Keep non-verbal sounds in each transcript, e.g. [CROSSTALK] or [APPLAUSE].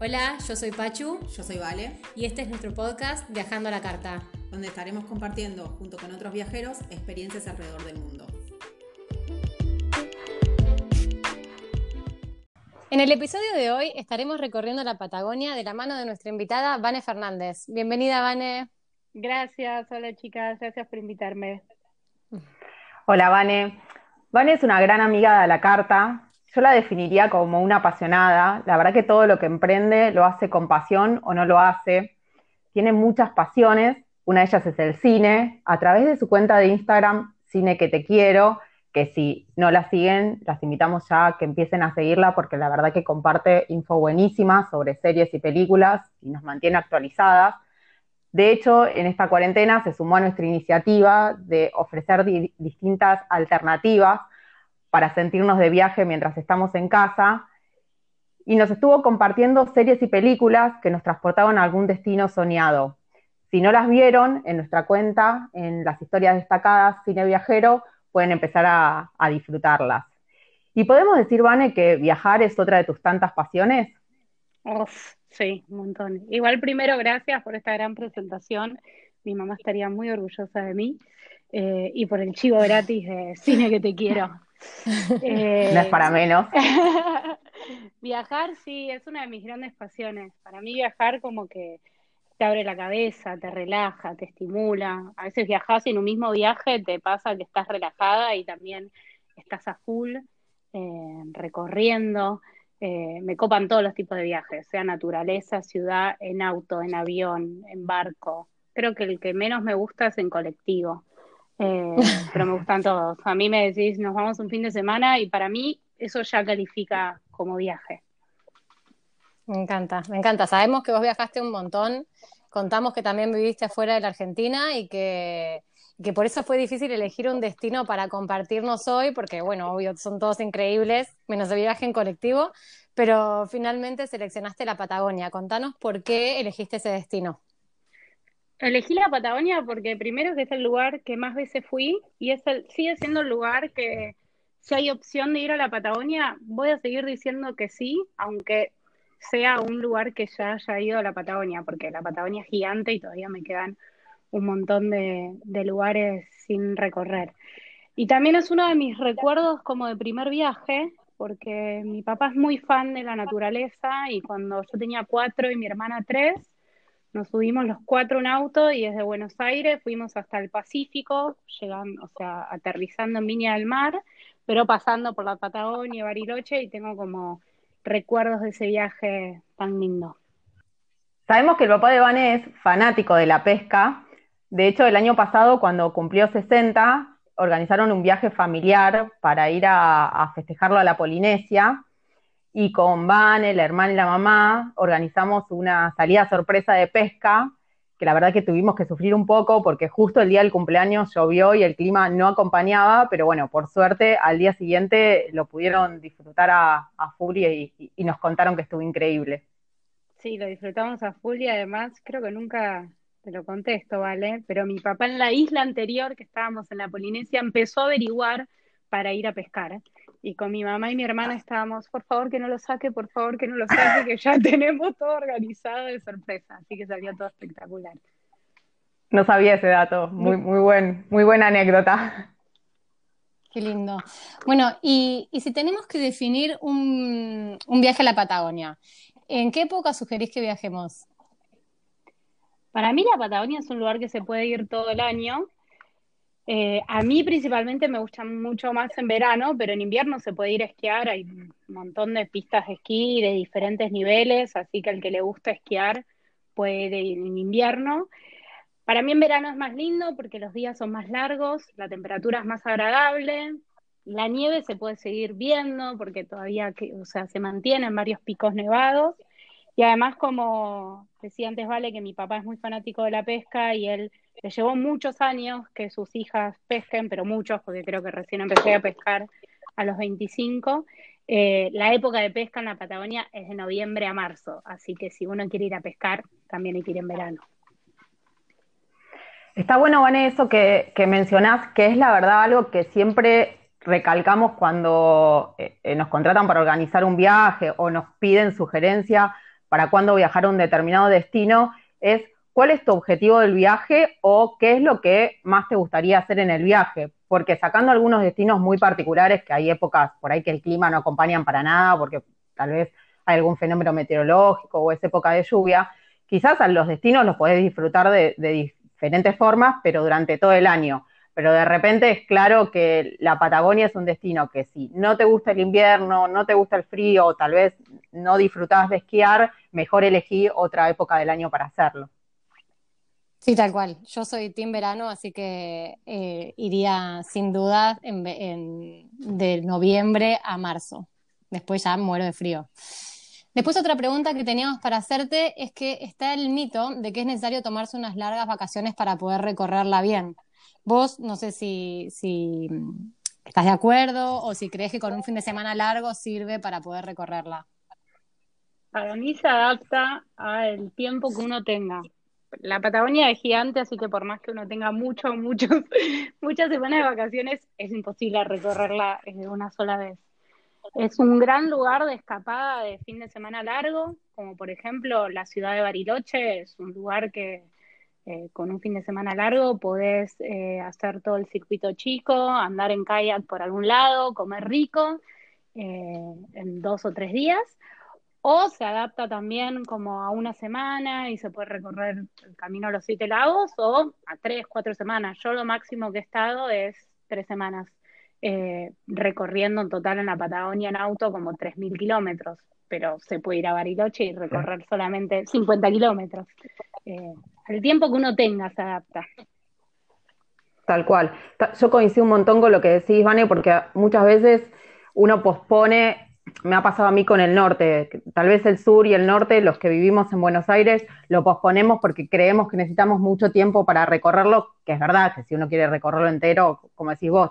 Hola, yo soy Pachu Yo soy Vale, y este es nuestro podcast Viajando a la Carta. donde estaremos compartiendo, junto con otros viajeros, experiencias alrededor del mundo. En el episodio de hoy estaremos recorriendo la Patagonia de la mano de nuestra invitada Vane Fernández. Bienvenida, Vane. Gracias, hola chicas, gracias por invitarme. Hola, Vane. Vane es una gran amiga de la carta. Yo la definiría como una apasionada. La verdad que todo lo que emprende lo hace con pasión o no lo hace. Tiene muchas pasiones. Una de ellas es el cine. A través de su cuenta de Instagram, Cine que te quiero, que si no la siguen, las invitamos ya a que empiecen a seguirla porque la verdad que comparte info buenísima sobre series y películas y nos mantiene actualizadas. De hecho, en esta cuarentena se sumó a nuestra iniciativa de ofrecer di- distintas alternativas para sentirnos de viaje mientras estamos en casa y nos estuvo compartiendo series y películas que nos transportaban a algún destino soñado. Si no las vieron, en nuestra cuenta, en las historias destacadas Cine Viajero, pueden empezar a, disfrutarlas. Y podemos decir, Vane, que viajar es otra de tus tantas pasiones. Uf, sí, un montón. Igual primero, gracias por esta gran presentación. Mi mamá estaría muy orgullosa de mí eh, y por el chivo gratis de cine que te quiero. Eh, [LAUGHS] No es para menos. [LAUGHS] Viajar, sí, es una de mis grandes pasiones. Para mí viajar como que te abre la cabeza, te relaja, te estimula. A veces viajas y en un mismo viaje te pasa que estás relajada y también estás a full eh, recorriendo. Eh, me copan todos los tipos de viajes, sea naturaleza, ciudad, en auto, en avión, en barco. Creo que el que menos me gusta es en colectivo, Eh, pero me [LAUGHS] gustan todos. A mí me decís, nos vamos un fin de semana y para mí eso ya califica como viaje. Me encanta, me encanta. Sabemos que vos viajaste un montón. Contamos que también viviste afuera de la Argentina y que, que por eso fue difícil elegir un destino para compartirnos hoy, porque bueno, obvio, son todos increíbles, menos el viaje en colectivo, pero finalmente seleccionaste la Patagonia. Contanos por qué elegiste ese destino. Elegí la Patagonia porque primero que es el lugar que más veces fui y es el, sigue siendo el lugar que si hay opción de ir a la Patagonia, voy a seguir diciendo que sí, aunque sea un lugar que ya haya ido a la Patagonia, porque la Patagonia es gigante y todavía me quedan un montón de, de lugares sin recorrer. Y también es uno de mis recuerdos como de primer viaje, porque mi papá es muy fan de la naturaleza y cuando yo tenía cuatro y mi hermana tres, nos subimos los cuatro en auto y desde Buenos Aires fuimos hasta el Pacífico, llegando, o sea, aterrizando en Viña del Mar, pero pasando por la Patagonia, Bariloche y tengo como recuerdos de ese viaje tan lindo. Sabemos que el papá de Vane es fanático de la pesca. De hecho, el año pasado, cuando cumplió 60, organizaron un viaje familiar para ir a festejarlo a la Polinesia. Y con Vane, la hermana y la mamá, organizamos una salida sorpresa de pesca, que la verdad que tuvimos que sufrir un poco porque justo el día del cumpleaños llovió y el clima no acompañaba, pero bueno, por suerte al día siguiente lo pudieron disfrutar a, a full y, nos contaron que estuvo increíble. Sí, lo disfrutamos a y además creo que nunca te lo contesto, ¿vale? Pero mi papá en la isla anterior que estábamos en la Polinesia empezó a averiguar para ir a pescar. Y con mi mamá y mi hermana estábamos, por favor que no lo saque, por favor que no lo saque, que ya [LAUGHS] tenemos todo organizado de sorpresa. Así que salió todo espectacular. No sabía ese dato, muy, muy buen, muy buena anécdota. Qué lindo. Bueno, y, y si tenemos que definir un, un viaje a la Patagonia, ¿en qué época sugerís que viajemos? Para mí la Patagonia es un lugar que se puede ir todo el año. Eh, a mí principalmente me gusta mucho más en verano, pero en invierno se puede ir a esquiar. Hay un montón de pistas de esquí de diferentes niveles, así que al que le gusta esquiar puede ir en invierno. Para mí en verano es más lindo porque los días son más largos, la temperatura es más agradable, la nieve se puede seguir viendo porque todavía, o sea, se mantienen varios picos nevados. Y además, como decía antes, Vale, que mi papá es muy fanático de la pesca y él le llevó muchos años que sus hijas pesquen, pero muchos, porque creo que recién empecé a pescar a los 25. Eh, la época de pesca en la Patagonia es de noviembre a marzo, así que si uno quiere ir a pescar, también hay que ir en verano. Está bueno, Vane, eso que, que mencionás, que es la verdad algo que siempre recalcamos cuando eh, eh, nos contratan para organizar un viaje o nos piden sugerencia para cuándo viajar a un determinado destino, es cuál es tu objetivo del viaje o qué es lo que más te gustaría hacer en el viaje. Porque sacando algunos destinos muy particulares, que hay épocas por ahí que el clima no acompañan para nada, porque tal vez hay algún fenómeno meteorológico o es época de lluvia, quizás a los destinos los podés disfrutar de, diferentes formas, pero durante todo el año. Pero de repente es claro que la Patagonia es un destino que si no te gusta el invierno, no te gusta el frío, tal vez no disfrutás de esquiar, mejor elegí otra época del año para hacerlo. Sí, tal cual. Yo soy team verano, así que eh, iría sin duda de noviembre a marzo. Después ya muero de frío. Después otra pregunta que teníamos para hacerte es que está el mito de que es necesario tomarse unas largas vacaciones para poder recorrerla bien. Vos, no sé si, si estás de acuerdo o si crees que con un fin de semana largo sirve para poder recorrerla. Para mí se adapta al tiempo que uno tenga la Patagonia es gigante, así que por más que uno tenga mucho, muchos, [LAUGHS] muchas semanas de vacaciones, es imposible recorrerla en una sola vez. Es un gran lugar de escapada de fin de semana largo, como por ejemplo la ciudad de Bariloche, es un lugar que eh, con un fin de semana largo podés eh, hacer todo el circuito chico, andar en kayak por algún lado, comer rico eh, en dos o tres días o se adapta también como a una semana y se puede recorrer el camino a los siete lagos o a tres, cuatro semanas. Yo lo máximo que he estado es tres semanas eh, recorriendo en total en la Patagonia en auto como 3.000 kilómetros, pero se puede ir a Bariloche y recorrer solamente 50 kilómetros. Eh, el tiempo que uno tenga se adapta. Tal cual. Yo coincido un montón con lo que decís, Vane, porque muchas veces uno pospone me ha pasado a mí con el norte. Tal vez el sur y el norte, los que vivimos en Buenos Aires, lo posponemos porque creemos que necesitamos mucho tiempo para recorrerlo, que es verdad, que si uno quiere recorrerlo entero, como decís vos,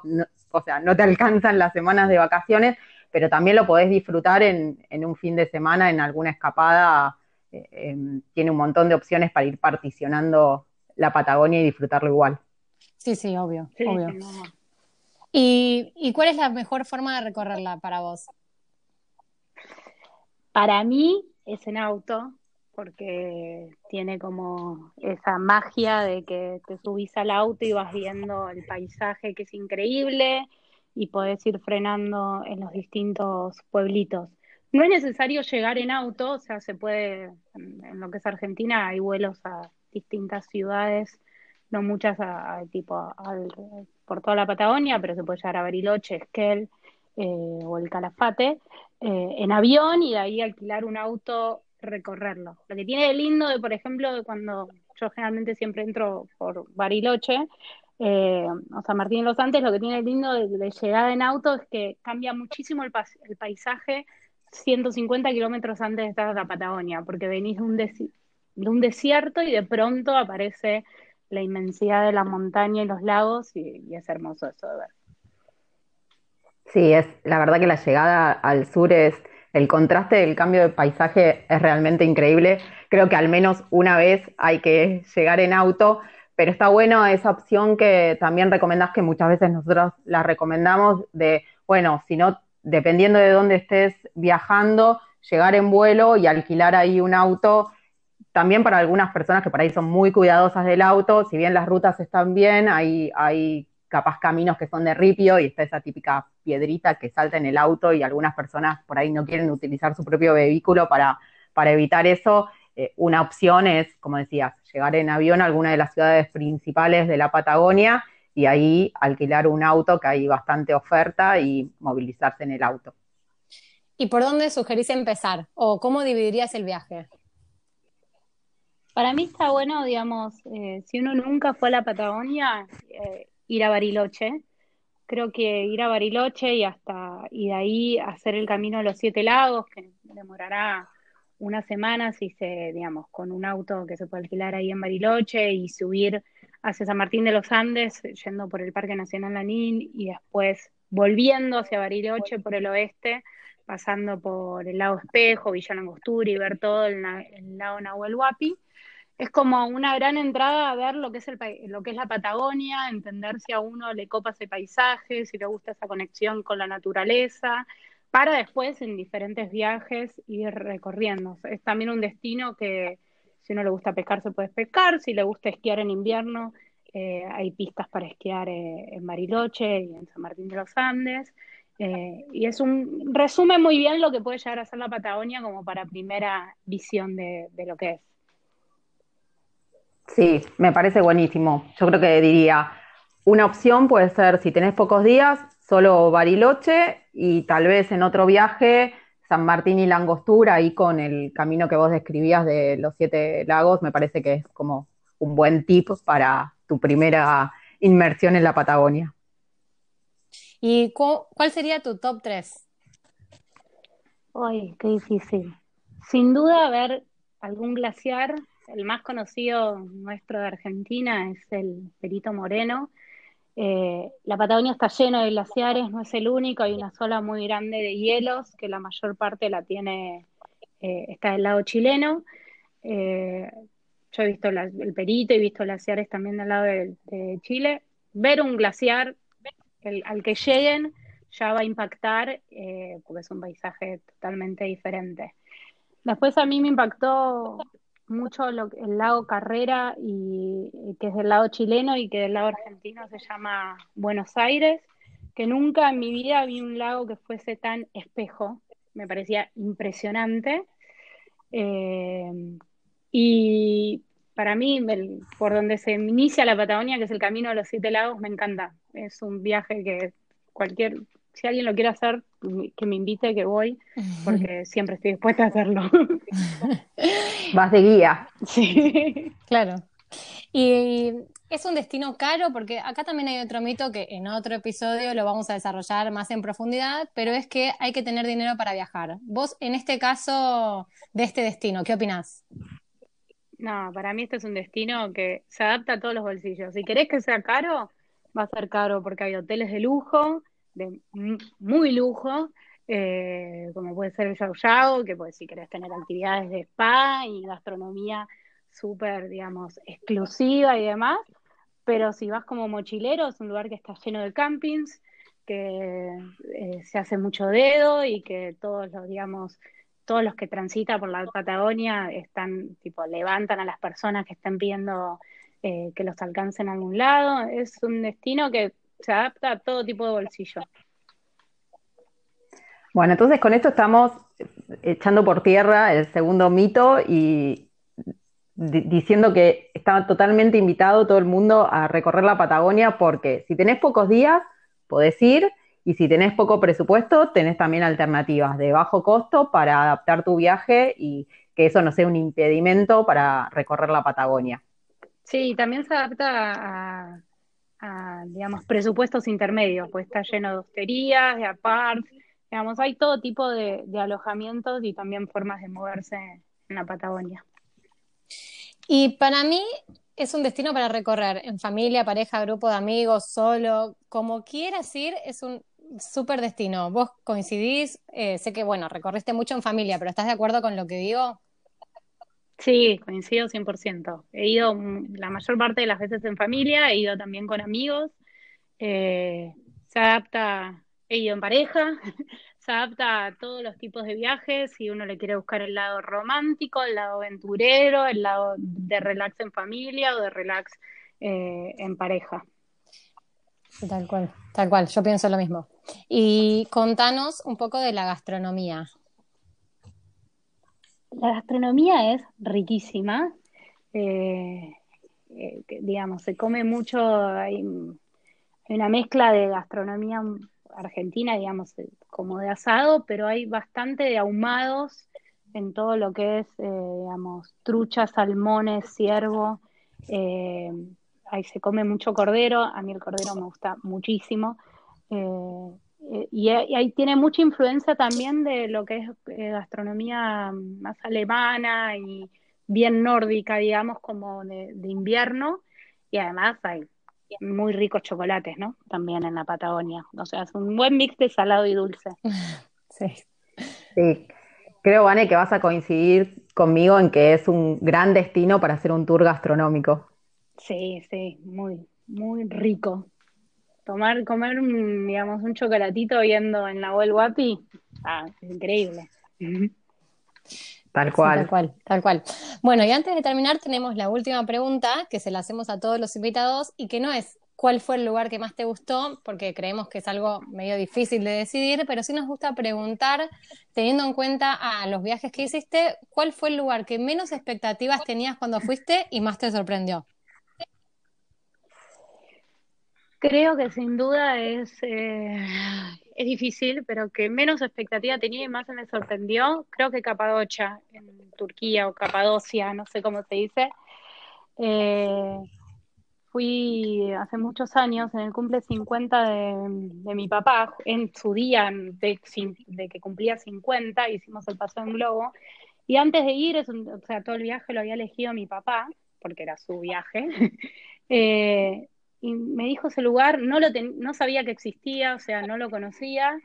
o sea, no te [LAUGHS] alcanzan las semanas de vacaciones, pero también lo podés disfrutar en, un fin de semana, en alguna escapada. Eh, em, tiene un montón de opciones para ir particionando la Patagonia y disfrutarlo igual. Sí, sí, obvio, obvio. ¿Y, ¿Y cuál es la mejor forma de recorrerla para vos? Para mí es en auto, porque tiene como esa magia de que te subís al auto y vas viendo el paisaje que es increíble y podés ir frenando en los distintos pueblitos. No es necesario llegar en auto, o sea, se puede, en, lo que es Argentina, hay vuelos a distintas ciudades, no muchas a, tipo por toda la Patagonia, pero se puede llegar a Bariloche, Esquel o el Calafate. Eh, en avión y de ahí alquilar un auto, recorrerlo. Lo que tiene de lindo, de, por ejemplo, cuando yo generalmente siempre entro por Bariloche, eh, o San Martín de los Andes, lo que tiene de lindo de, llegada en auto es que cambia muchísimo el, paisaje 150 kilómetros antes de estar en la Patagonia, porque venís de un, de un desierto y de pronto aparece la inmensidad de la montaña y los lagos y es hermoso eso de ver. Sí, es la verdad que la llegada al sur es el contraste del cambio de paisaje es realmente increíble. Creo que al menos una vez hay que llegar en auto, pero está bueno esa opción que también recomendás que muchas veces nosotros la recomendamos de, bueno, si no, dependiendo de dónde estés viajando, llegar en vuelo y alquilar ahí un auto. También para algunas personas que por ahí son muy cuidadosas del auto, si bien las rutas están bien, hay, hay capaz caminos que son de ripio y está esa típica piedrita que salta en el auto y algunas personas por ahí no quieren utilizar su propio vehículo para, para evitar eso. Eh, una opción es, como decías, llegar en avión a alguna de las ciudades principales de la Patagonia y ahí alquilar un auto que hay bastante oferta y movilizarse en el auto. ¿Y por dónde sugerís empezar? ¿O cómo dividirías el viaje? Para mí está bueno, digamos, eh, si uno nunca fue a la Patagonia, eh, ir a Bariloche. Creo que ir a Bariloche y hasta y de ahí hacer el camino a los Siete Lagos, que demorará unas semanas y se, digamos, con un auto que se puede alquilar ahí en Bariloche y subir hacia San Martín de los Andes, yendo por el Parque Nacional Lanín y después volviendo hacia Bariloche por el oeste, pasando por el lago Espejo, Villa Langostura y ver todo el, el lago Nahuel Huapi es como una gran entrada a ver lo que es el lo que es la Patagonia, entender si a uno le copa ese paisaje, si le gusta esa conexión con la naturaleza, para después en diferentes viajes ir recorriendo. Es también un destino que si uno le gusta pescar se puede pescar, si le gusta esquiar en invierno eh, hay pistas para esquiar eh, en Bariloche y en San Martín de los Andes. Eh, y es un resume muy bien lo que puede llegar a ser la Patagonia como para primera visión de, de lo que es. Sí, me parece buenísimo. Yo creo que diría, una opción puede ser, si tenés pocos días, solo Bariloche y tal vez en otro viaje San Martín y la Angostura, ahí con el camino que vos describías de los siete lagos, me parece que es como un buen tip para tu primera inmersión en la Patagonia. ¿Y cuál sería tu top 3? Ay, qué difícil. Sin duda, ver algún glaciar. El más conocido nuestro de Argentina es el Perito Moreno. Eh, la Patagonia está lleno de glaciares, no es el único, hay una zona muy grande de hielos que la mayor parte la tiene, eh, está del lado chileno. Eh, yo he visto el Perito, he visto glaciares también del lado de, Chile. Ver un glaciar al que lleguen ya va a impactar porque es un paisaje totalmente diferente. Después a mí me impactó mucho lo, el lago Carrera, y, que es del lado chileno y que del lado argentino se llama Buenos Aires, que nunca en mi vida vi un lago que fuese tan espejo, me parecía impresionante. Eh, y para mí, por donde se inicia la Patagonia, que es el camino de los siete lagos, me encanta. Es un viaje que cualquier, si alguien lo quiere hacer, que me invite, que voy, porque [LAUGHS] siempre estoy dispuesta a hacerlo. [LAUGHS] Vas de guía. Sí. Claro. Y es un destino caro porque acá también hay otro mito que en otro episodio lo vamos a desarrollar más en profundidad, pero es que hay que tener dinero para viajar. Vos, en este caso de este destino, ¿qué opinás? No, para mí este es un destino que se adapta a todos los bolsillos. Si querés que sea caro, va a ser caro porque hay hoteles de lujo, de muy lujo, eh, como puede ser el Yao Yao, que pues si querés tener actividades de spa y gastronomía súper, digamos, exclusiva y demás. Pero si vas como mochilero, es un lugar que está lleno de campings, que eh, se hace mucho dedo y que todos los, digamos, todos los que transitan por la Patagonia están, tipo, levantan a las personas que están viendo eh, que los alcancen a algún lado. Es un destino que se adapta a todo tipo de bolsillo. Bueno, entonces con esto estamos echando por tierra el segundo mito y diciendo que está totalmente invitado todo el mundo a recorrer la Patagonia porque si tenés pocos días, podés ir y si tenés poco presupuesto, tenés también alternativas de bajo costo para adaptar tu viaje y que eso no sea un impedimento para recorrer la Patagonia. Sí, también se adapta a, digamos, presupuestos intermedios, pues está lleno de hosterías, de apart, digamos, hay todo tipo de, alojamientos y también formas de moverse en la Patagonia. Y para mí es un destino para recorrer en familia, pareja, grupo de amigos, solo, como quieras ir, es un súper destino. ¿Vos coincidís? Eh, sé que, bueno, recorriste mucho en familia, pero ¿estás de acuerdo con lo que digo? Sí, coincido 100%. He ido la mayor parte de las veces en familia, he ido también con amigos. Eh, se adapta, he ido en pareja, [LAUGHS] se adapta a todos los tipos de viajes. Si uno le quiere buscar el lado romántico, el lado aventurero, el lado de relax en familia o de relax eh, en pareja. Tal cual, tal cual, yo pienso lo mismo. Y contanos un poco de la gastronomía. La gastronomía es riquísima. Eh, eh, digamos, se come mucho, hay, una mezcla de gastronomía argentina, digamos, como de asado, pero hay bastante de ahumados en todo lo que es, eh, digamos, truchas, salmones, ciervo ahí se come mucho cordero, a mí el cordero me gusta muchísimo. Eh, y, ahí tiene mucha influencia también de lo que es eh, gastronomía más alemana y bien nórdica, digamos, como de, invierno. Y además hay muy ricos chocolates, ¿no? También en la Patagonia. O sea, es un buen mix de salado y dulce. [LAUGHS] Sí. Sí. Creo, Vane, que vas a coincidir conmigo en que es un gran destino para hacer un tour gastronómico. Sí, sí, muy, muy rico. Tomar, comer, digamos, un chocolatito viendo en la web Guapi, ah, es increíble. Tal cual. tal cual, tal cual. Bueno, y antes de terminar tenemos la última pregunta que se la hacemos a todos los invitados y que no es cuál fue el lugar que más te gustó, porque creemos que es algo medio difícil de decidir, pero sí nos gusta preguntar, teniendo en cuenta a los viajes que hiciste, ¿cuál fue el lugar que menos expectativas tenías cuando fuiste y más te sorprendió? Creo que sin duda es, eh, [SIGHS] es difícil, pero que menos expectativa tenía y más me sorprendió, creo que Capadocia, en Turquía o Capadocia, no sé cómo se dice. Eh, fui hace muchos años, en el cumple 50 de, mi papá, en su día de, que cumplía 50, hicimos el paso en globo. Y antes de ir, o sea, todo el viaje lo había elegido mi papá, porque era su viaje. [LAUGHS] eh, y me dijo ese lugar, no, lo no sabía que existía, o sea, no lo conocía,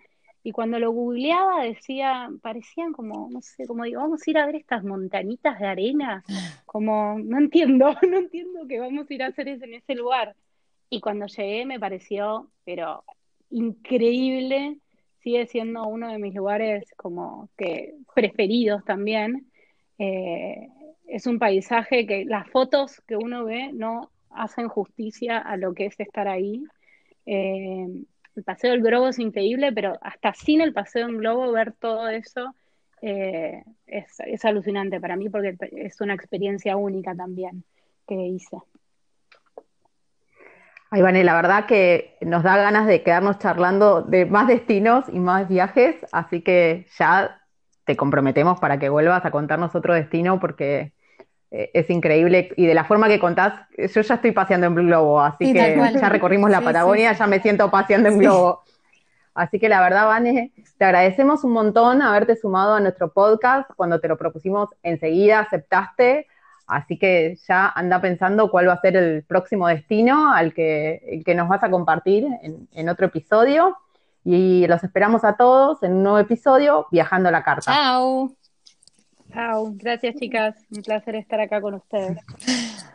y cuando lo googleaba decía, parecían como, no sé, como digo, vamos a ir a ver estas montañitas de arena, como, no entiendo, [LAUGHS] no entiendo que vamos a ir a hacer eso en ese lugar. Y cuando llegué me pareció, pero increíble, sigue siendo uno de mis lugares como que preferidos también. Eh, es un paisaje que las fotos que uno ve no hacen justicia a lo que es estar ahí. Eh, el paseo del globo es increíble, pero hasta sin el paseo en globo ver todo eso eh, es, alucinante para mí porque es una experiencia única también que hice. Ay, Vane, la verdad que nos da ganas de quedarnos charlando de más destinos y más viajes, así que ya te comprometemos para que vuelvas a contarnos otro destino porque es increíble. Y de la forma que contás, yo ya estoy paseando en globo, así que ya recorrimos la Patagonia, ya me siento paseando en globo. Así que la verdad, Vane, te agradecemos un montón haberte sumado a nuestro podcast. Cuando te lo propusimos, enseguida aceptaste. Así que ya anda pensando cuál va a ser el próximo destino al que, que nos vas a compartir en, en otro episodio. Y los esperamos a todos en un nuevo episodio, Viajando la Carta. Chao. Chao, gracias chicas, un placer estar acá con ustedes. [LAUGHS]